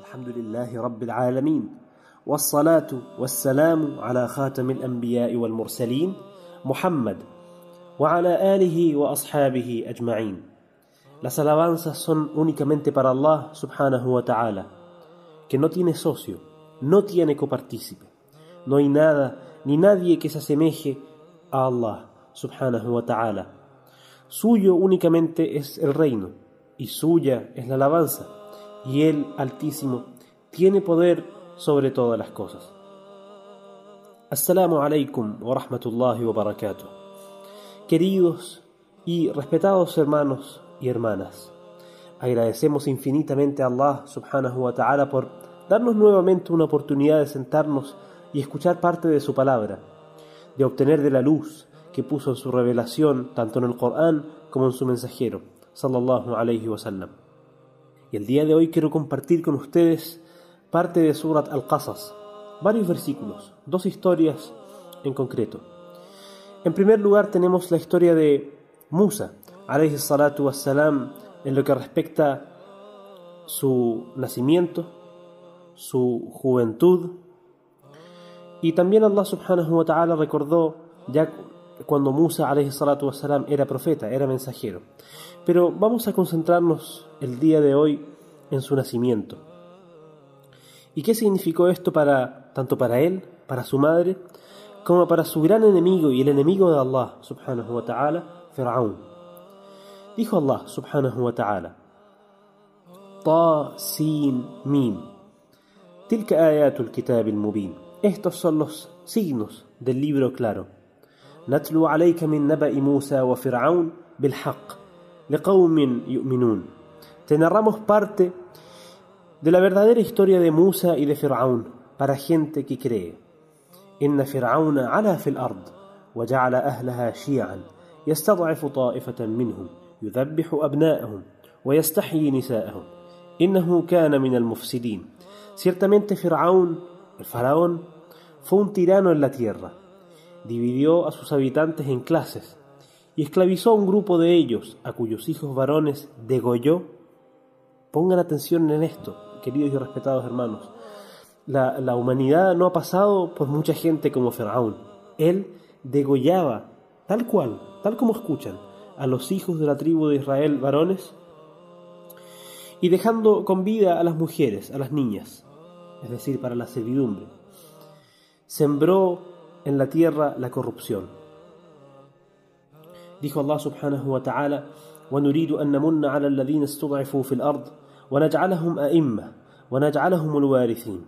الحمد لله رب العالمين والصلاة والسلام على خاتم الأنبياء والمرسلين محمد وعلى آله وأصحابه أجمعين Las alabanzas son únicamente para Allah subhanahu wa ta'ala, que no tiene socio, no tiene copartícipe. No hay nada ni nadie que se asemeje a Allah subhanahu wa ta'ala. Suyo únicamente es el reino y suya es la alabanza, y Él Altísimo tiene poder sobre todas las cosas. Assalamu alaikum wa rahmatullahi. Queridos y respetados hermanos y hermanas, agradecemos infinitamente a Allah subhanahu wa ta'ala por darnos nuevamente una oportunidad de sentarnos y escuchar parte de su palabra, de obtener de la luz que puso en su revelación tanto en el Corán como en su mensajero, sallallahu alayhi wa sallam. Y el día de hoy quiero compartir con ustedes parte de Surat Al-Qasas, varios versículos, dos historias en concreto. En primer lugar tenemos la historia de Musa, alayhi salatu wassalam, en lo que respecta su nacimiento, su juventud, y también Allah subhanahu wa ta'ala recordó ya cuando Musa era profeta, era mensajero. Pero vamos a concentrarnos el día de hoy en su nacimiento. ¿Y qué significó esto para tanto para él, para su madre, como para su gran enemigo y el enemigo de Allah subhanahu wa ta'ala, Fir'aun? Dijo Allah subhanahu wa ta'ala: Ta sin mim. Tilka ayatul kitab al-mubin. Estos son los signos del libro claro. نتلو عليك من نبأ موسى وفرعون بالحق لقوم يؤمنون narramos parte de la verdadera historia de Musa y de Fir'aun para gente que cree. إن فرعون علا في الأرض وجعل أهلها شيعا يستضعف طائفة منهم يذبح أبناءهم ويستحيي نساءهم إنه كان من المفسدين Ciertamente Fir'aun, el faraón, fue un. Dividió a sus habitantes en clases y esclavizó a un grupo de ellos, a cuyos hijos varones degolló Pongan atención en esto, queridos y respetados hermanos. La, la humanidad no ha pasado por mucha gente como Faraón. Él degollaba, tal cual, tal como escuchan, a los hijos de la tribu de Israel varones y dejando con vida a las mujeres, a las niñas, es decir, para la servidumbre. Sembró en la tierra la corrupción. Dijo Allah subhanahu wa ta'ala, ونريد أن نمن على الذين استضعفوا في الأرض ونجعلهم أئمة ونجعلهم الوارثين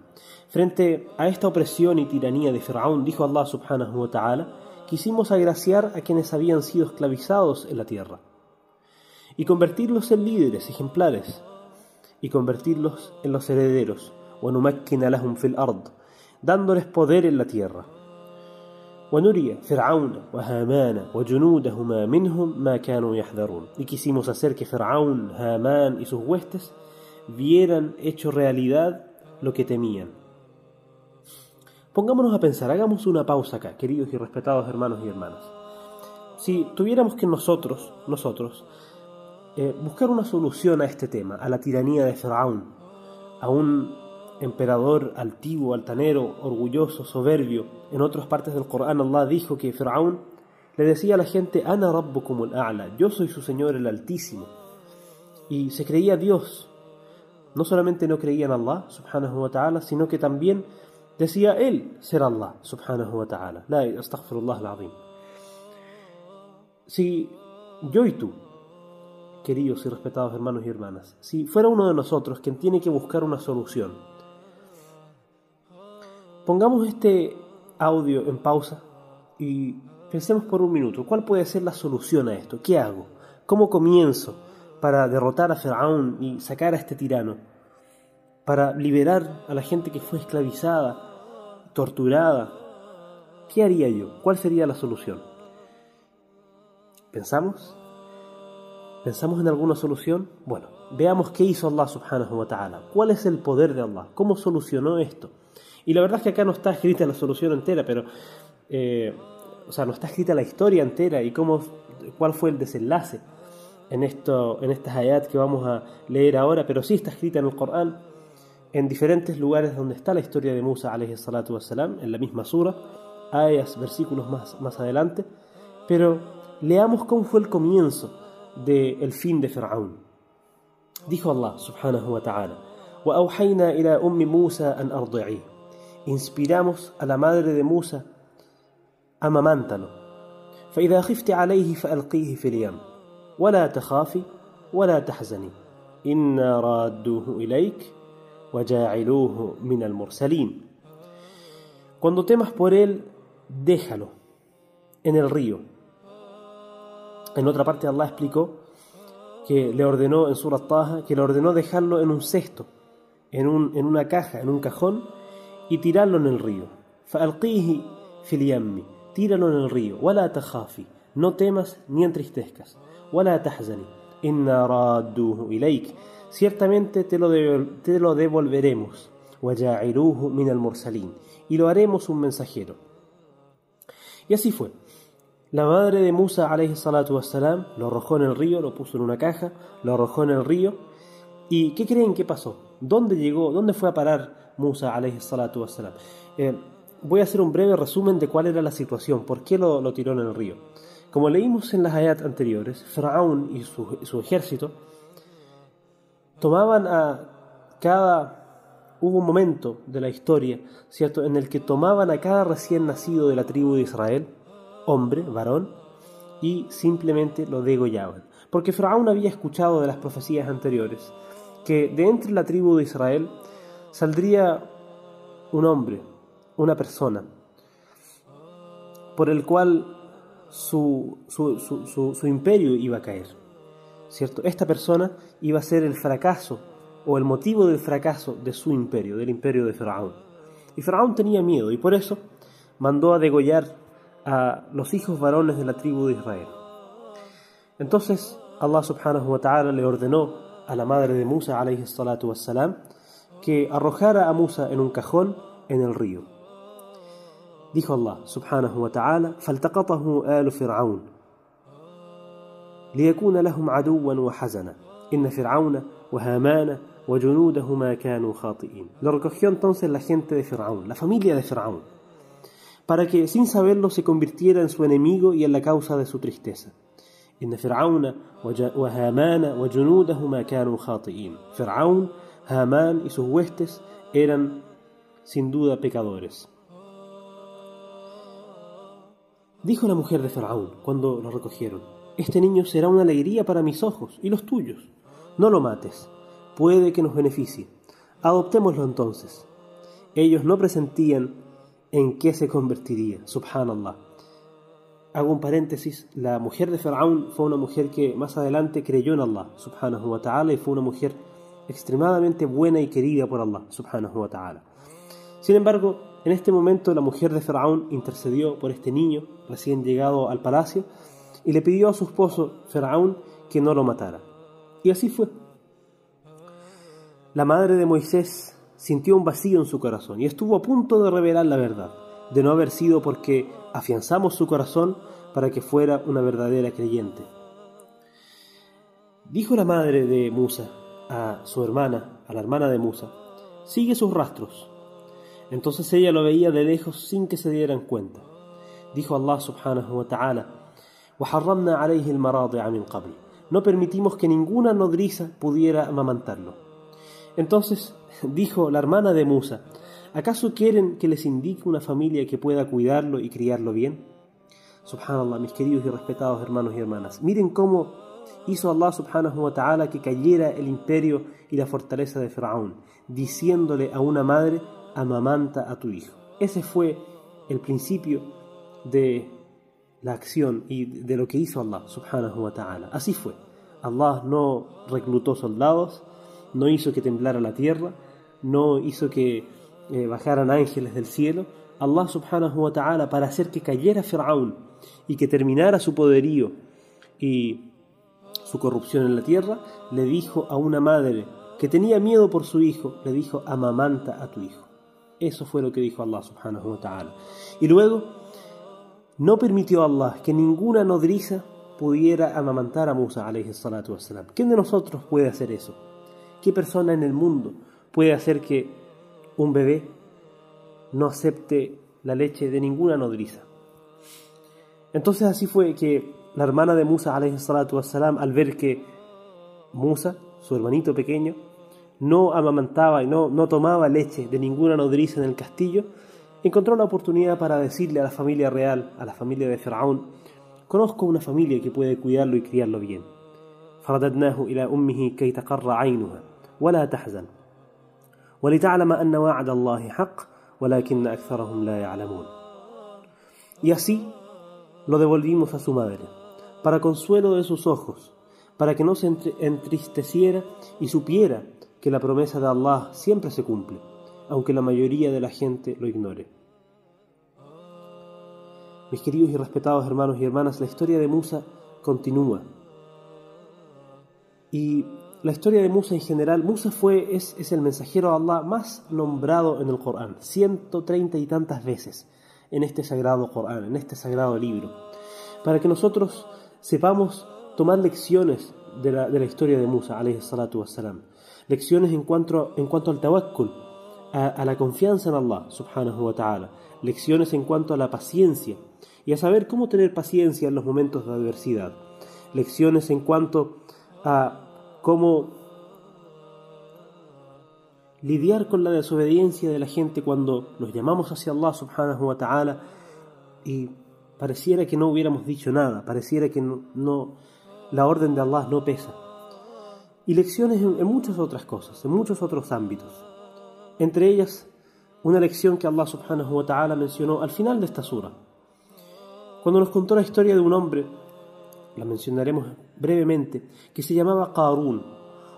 Frente a esta opresión y tiranía de Firaún, dijo Allah subhanahu wa ta'ala, quisimos agraciar a quienes habían sido esclavizados en la tierra y convertirlos en líderes ejemplares y convertirlos en los herederos, وَنُمَكِّنَ لَهُمْ فِي الْأَرْضِ dándoles poder en la tierra. ونري فرعون وهامان وجنودهما منهم ما كانوا يحذرون y quisimos hacer que Firaún, Hamán y sus huestes vieran hecho realidad lo que temían. Pongámonos a pensar, hagamos una pausa acá, queridos y respetados hermanos y hermanas. Si tuviéramos que nosotros, nosotros, eh, buscar una solución a este tema, a la tiranía de Faraón, a un emperador altivo, altanero, orgulloso, soberbio, en otras partes del Corán Allah dijo que Faraón le decía a la gente, Ana rabbukum al-a'la, yo soy su Señor el Altísimo. Y se creía Dios. No solamente no creía en Allah, subhanahu wa ta'ala, sino que también decía él ser Allah, subhanahu wa ta'ala. La astaghfirullah al-azim. Si yo y tú, queridos y respetados hermanos y hermanas, si fuera uno de nosotros quien tiene que buscar una solución, pongamos este audio en pausa y pensemos por un minuto, ¿cuál puede ser la solución a esto? ¿Qué hago? ¿Cómo comienzo para derrotar a Faraón y sacar a este tirano? Para liberar a la gente que fue esclavizada, torturada. ¿Qué haría yo? ¿Cuál sería la solución? ¿Pensamos? ¿Pensamos en alguna solución? Bueno, veamos qué hizo Allah subhanahu wa ta'ala. ¿Cuál es el poder de Allah? ¿Cómo solucionó esto? Y la verdad es que acá no está escrita la solución entera, pero... Eh, o sea, no está escrita la historia entera y cómo cuál fue el desenlace en, esto, en estas ayat que vamos a leer ahora, pero sí está escrita en el Corán, en diferentes lugares donde está la historia de Musa, salatu wassalam, en la misma sura, ayas, versículos más, más adelante, pero leamos cómo fue el comienzo del fin de Faraón. Dijo Allah subhanahu wa ta'ala, وأوحينا إلى أم موسى أن أرضعيه inspiramos a la madre de Musa amamántalo فإذا خفت عليه فألقيه في اليم ولا تخافي ولا تحزني إنا رادوه إليك وجاعلوه من المرسلين Cuando temas por él, déjalo en el río. En otra parte Allah explicó que le ordenó en Surat Taha, que le ordenó dejarlo en un cesto, en, un, en una caja, en un cajón, y tirarlo en el río. فَأَلْقِيهِ فِي الْيَمِّ Tíralo en el río. وَلَا تَخَافِ No temas ni entristezcas. وَلَا تَحْزَنِ إِنَّا رَادُّوهُ إِلَيْكَ Ciertamente te lo, te lo devolveremos. وَجَاعِلُوهُ مِنَ الْمُرْسَلِينَ Y lo haremos un mensajero. Y así fue. La madre de Musa salatu wassalam, lo arrojó en el río, lo puso en una caja, lo arrojó en el río. ¿Y qué creen que pasó? ¿Dónde llegó? ¿Dónde fue a parar Musa salatu wassalam? Eh, voy a hacer un breve resumen de cuál era la situación, por qué lo, tiró en el río. Como leímos en las ayat anteriores, Faraón y su, su ejército tomaban a cada hubo un momento de la historia, ¿cierto?, en el que tomaban a cada recién nacido de la tribu de Israel, hombre, varón, y simplemente lo degollaban. Porque Faraón había escuchado de las profecías anteriores que de entre la tribu de Israel saldría un hombre, una persona, por el cual su, su, imperio iba a caer. ¿Cierto? Esta persona iba a ser el fracaso o el motivo del fracaso de su imperio, del imperio de Faraón. Y Faraón tenía miedo y por eso mandó a degollar a los hijos varones de la tribu de Israel. Entonces Allah subhanahu wa ta'ala le ordenó a la madre de Musa alayhi salatu wassalam que arrojara a Musa en un cajón en el río. Dijo Allah subhanahu wa ta'ala فالتقطه آل فرعون ليكون لهم عدوا وحزنا إن فرعون وهامان وجنودهما كانوا خاطئين. Lo recogió entonces la gente de Firaún, la familia de Firaún para que sin saberlo se convirtiera en su enemigo y en la causa de su tristeza. إن فرعون وهامان وجنودهما كانوا خاطئين. Firaún, Hamán y sus huestes eran sin duda pecadores. Dijo la mujer de Faraón cuando lo recogieron, Este niño será una alegría para mis ojos y los tuyos. No lo mates, puede que nos beneficie. Adoptémoslo entonces. Ellos no presentían en qué se convertiría, subhanallah. Hago un paréntesis, la mujer de Faraón fue una mujer que más adelante creyó en Allah, subhanahu wa ta'ala, y fue una mujer extremadamente buena y querida por Allah, subhanahu wa ta'ala. Sin embargo, en este momento la mujer de Faraón intercedió por este niño recién llegado al palacio y le pidió a su esposo Faraón que no lo matara. Y así fue. La madre de Moisés sintió un vacío en su corazón y estuvo a punto de revelar la verdad, de no haber sido porque afianzamos su corazón para que fuera una verdadera creyente. Dijo la madre de Musa a su hermana, a la hermana de Musa, sigue sus rastros. Entonces ella lo veía de lejos sin que se dieran cuenta. Dijo Allah subhanahu wa ta'ala, No permitimos que ninguna nodriza pudiera amamantarlo. Entonces dijo la hermana de Musa, ¿acaso quieren que les indique una familia que pueda cuidarlo y criarlo bien? Subhanallah, mis queridos y respetados hermanos y hermanas, miren cómo hizo Allah subhanahu wa ta'ala que cayera el imperio y la fortaleza de Faraón, diciéndole a una madre, amamanta a tu hijo. Ese fue el principio de la acción y de lo que hizo Allah subhanahu wa ta'ala. Así fue. Allah no reclutó soldados, no hizo que temblara la tierra, no hizo que eh, bajaran ángeles del cielo. Allah subhanahu wa ta'ala para hacer que cayera Firaún y que terminara su poderío y su corrupción en la tierra, le dijo a una madre que tenía miedo por su hijo, le dijo, amamanta a tu hijo. Eso fue lo que dijo Allah subhanahu wa ta'ala. Y luego, no permitió Allah que ninguna nodriza pudiera amamantar a Musa alayhi salatu wassalam. ¿Quién de nosotros puede hacer eso? ¿Qué persona en el mundo puede hacer que un bebé no acepte la leche de ninguna nodriza? Entonces así fue que la hermana de Musa alayhi salatu wassalam, al ver que Musa, su hermanito pequeño, no amamantaba y no, no tomaba leche de ninguna nodriza en el castillo, encontró la oportunidad para decirle a la familia real, a la familia de Faraón, conozco una familia que puede cuidarlo y criarlo bien. فرددناه إلى أمه كي تقر عينها ولا تحزن ولتعلم أن وعد الله حق ولكن أكثرهم لا يعلمون Y así lo devolvimos a su madre, para consuelo de sus ojos, para que no se entristeciera y supiera que la promesa de Allah siempre se cumple, aunque la mayoría de la gente lo ignore. Mis queridos y respetados hermanos y hermanas, la historia de Musa continúa. Y la historia de Musa en general, Musa fue, es, es el mensajero de Allah más nombrado en el Corán, ciento treinta y tantas veces en este sagrado Corán, en este sagrado libro, para que nosotros sepamos tomar lecciones de la, de la historia de Musa, alayhi salatu wassalam, lecciones en cuanto, en cuanto al tawakkul, a, a, la confianza en Allah, subhanahu wa ta'ala, lecciones en cuanto a la paciencia y a saber cómo tener paciencia en los momentos de adversidad, lecciones en cuanto a cómo lidiar con la desobediencia de la gente cuando los llamamos hacia Allah subhanahu wa ta'ala y pareciera que no hubiéramos dicho nada, pareciera que no, la orden de Allah no pesa. Y lecciones en, en, muchas otras cosas, en muchos otros ámbitos. Entre ellas, una lección que Allah subhanahu wa ta'ala mencionó al final de esta sura. Cuando nos contó la historia de un hombre, la mencionaremos brevemente, que se llamaba Qarun,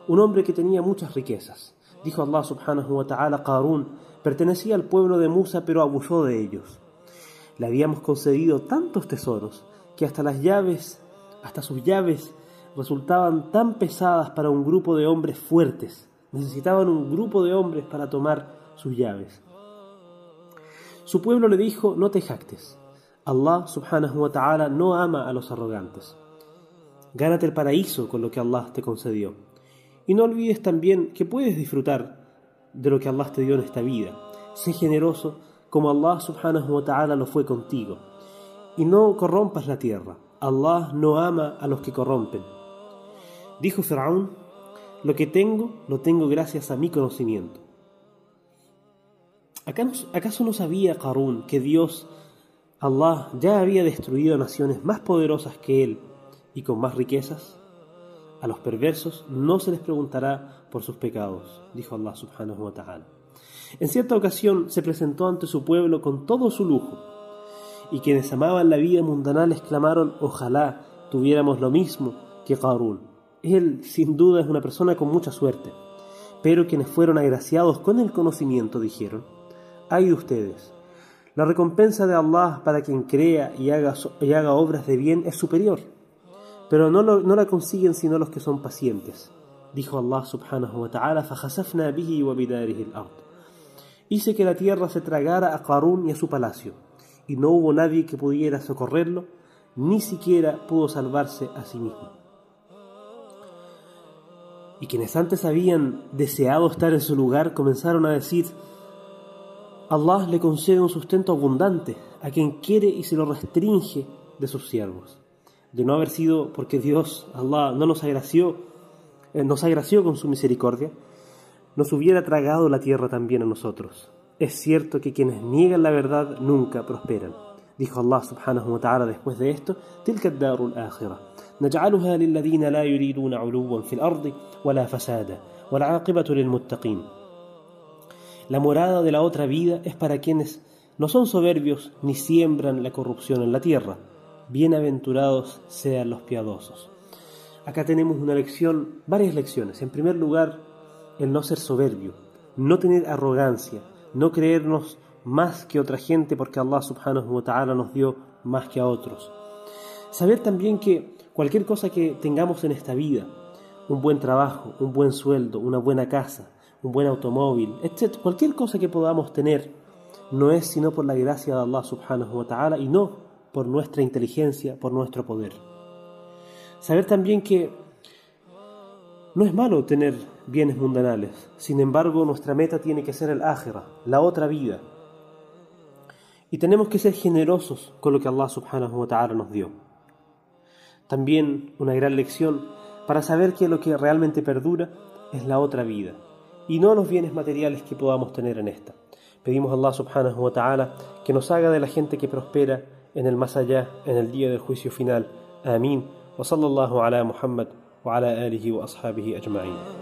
un hombre que tenía muchas riquezas. Dijo Allah subhanahu wa ta'ala, Qarun pertenecía al pueblo de Musa, pero abusó de ellos. Le habíamos concedido tantos tesoros que hasta las llaves, hasta sus llaves, resultaban tan pesadas para un grupo de hombres fuertes. Necesitaban un grupo de hombres para tomar sus llaves. Su pueblo le dijo, no te jactes. Allah subhanahu wa ta'ala no ama a los arrogantes. Gánate el paraíso con lo que Allah te concedió. Y no olvides también que puedes disfrutar de lo que Allah te dio en esta vida. Sé generoso como Allah subhanahu wa ta'ala lo fue contigo. Y no corrompas la tierra. Allah no ama a los que corrompen. Dijo Faraón, lo que tengo, lo tengo gracias a mi conocimiento. ¿Acaso no sabía Qarún que Dios, Allah, ya había destruido naciones más poderosas que él y con más riquezas? A los perversos no se les preguntará por sus pecados, dijo Allah subhanahu wa ta'ala. En cierta ocasión se presentó ante su pueblo con todo su lujo, y quienes amaban la vida mundanal exclamaron, ojalá tuviéramos lo mismo que Qarún. Él, sin duda, es una persona con mucha suerte. Pero quienes fueron agraciados con el conocimiento dijeron, ay de ustedes, la recompensa de Allah para quien crea y haga, y haga obras de bien es superior, pero no, lo, no la consiguen sino los que son pacientes. Dijo Allah subhanahu wa ta'ala, فَخَسَفْنَا بِهِ وَبِدَارِهِ الْأَرْضِ Hice que la tierra se tragara a Qarún y a su palacio, y no hubo nadie que pudiera socorrerlo, ni siquiera pudo salvarse a sí mismo. Y quienes antes habían deseado estar en su lugar comenzaron a decir, Allah le concede un sustento abundante a quien quiere y se lo restringe de sus siervos. De no haber sido porque Dios, Allah, no nos agració, eh, nos agració con su misericordia, nos hubiera tragado la tierra también a nosotros. Es cierto que quienes niegan la verdad nunca prosperan. Dijo Allah subhanahu wa ta'ala después de esto, تلك الدار الآخرة نجعلها للذين لا يريدون علوا في الأرض ولا فسادا والعاقبة للمتقين La morada de la otra vida es para quienes no son soberbios ni siembran la corrupción en la tierra. Bienaventurados sean los piadosos. Acá tenemos una lección, varias lecciones. En primer lugar, el no ser soberbio, no tener arrogancia, no creernos más que otra gente porque Allah subhanahu wa ta'ala nos dio más que a otros. Saber también que cualquier cosa que tengamos en esta vida, un buen trabajo, un buen sueldo, una buena casa, un buen automóvil, etc. Cualquier cosa que podamos tener no es sino por la gracia de Allah subhanahu wa ta'ala y no por nuestra inteligencia, por nuestro poder. Saber también que no es malo tener bienes mundanales, sin embargo nuestra meta tiene que ser el ájira, la otra vida. Y tenemos que ser generosos con lo que Allah subhanahu wa ta'ala nos dio. También una gran lección para saber que lo que realmente perdura es la otra vida y no los bienes materiales que podamos tener en esta. Pedimos a Allah subhanahu wa ta'ala que nos haga de la gente que prospera en el más allá, en el día del juicio final. Amén. وصلى الله على محمد وعلى آله وأصحابه أجمعين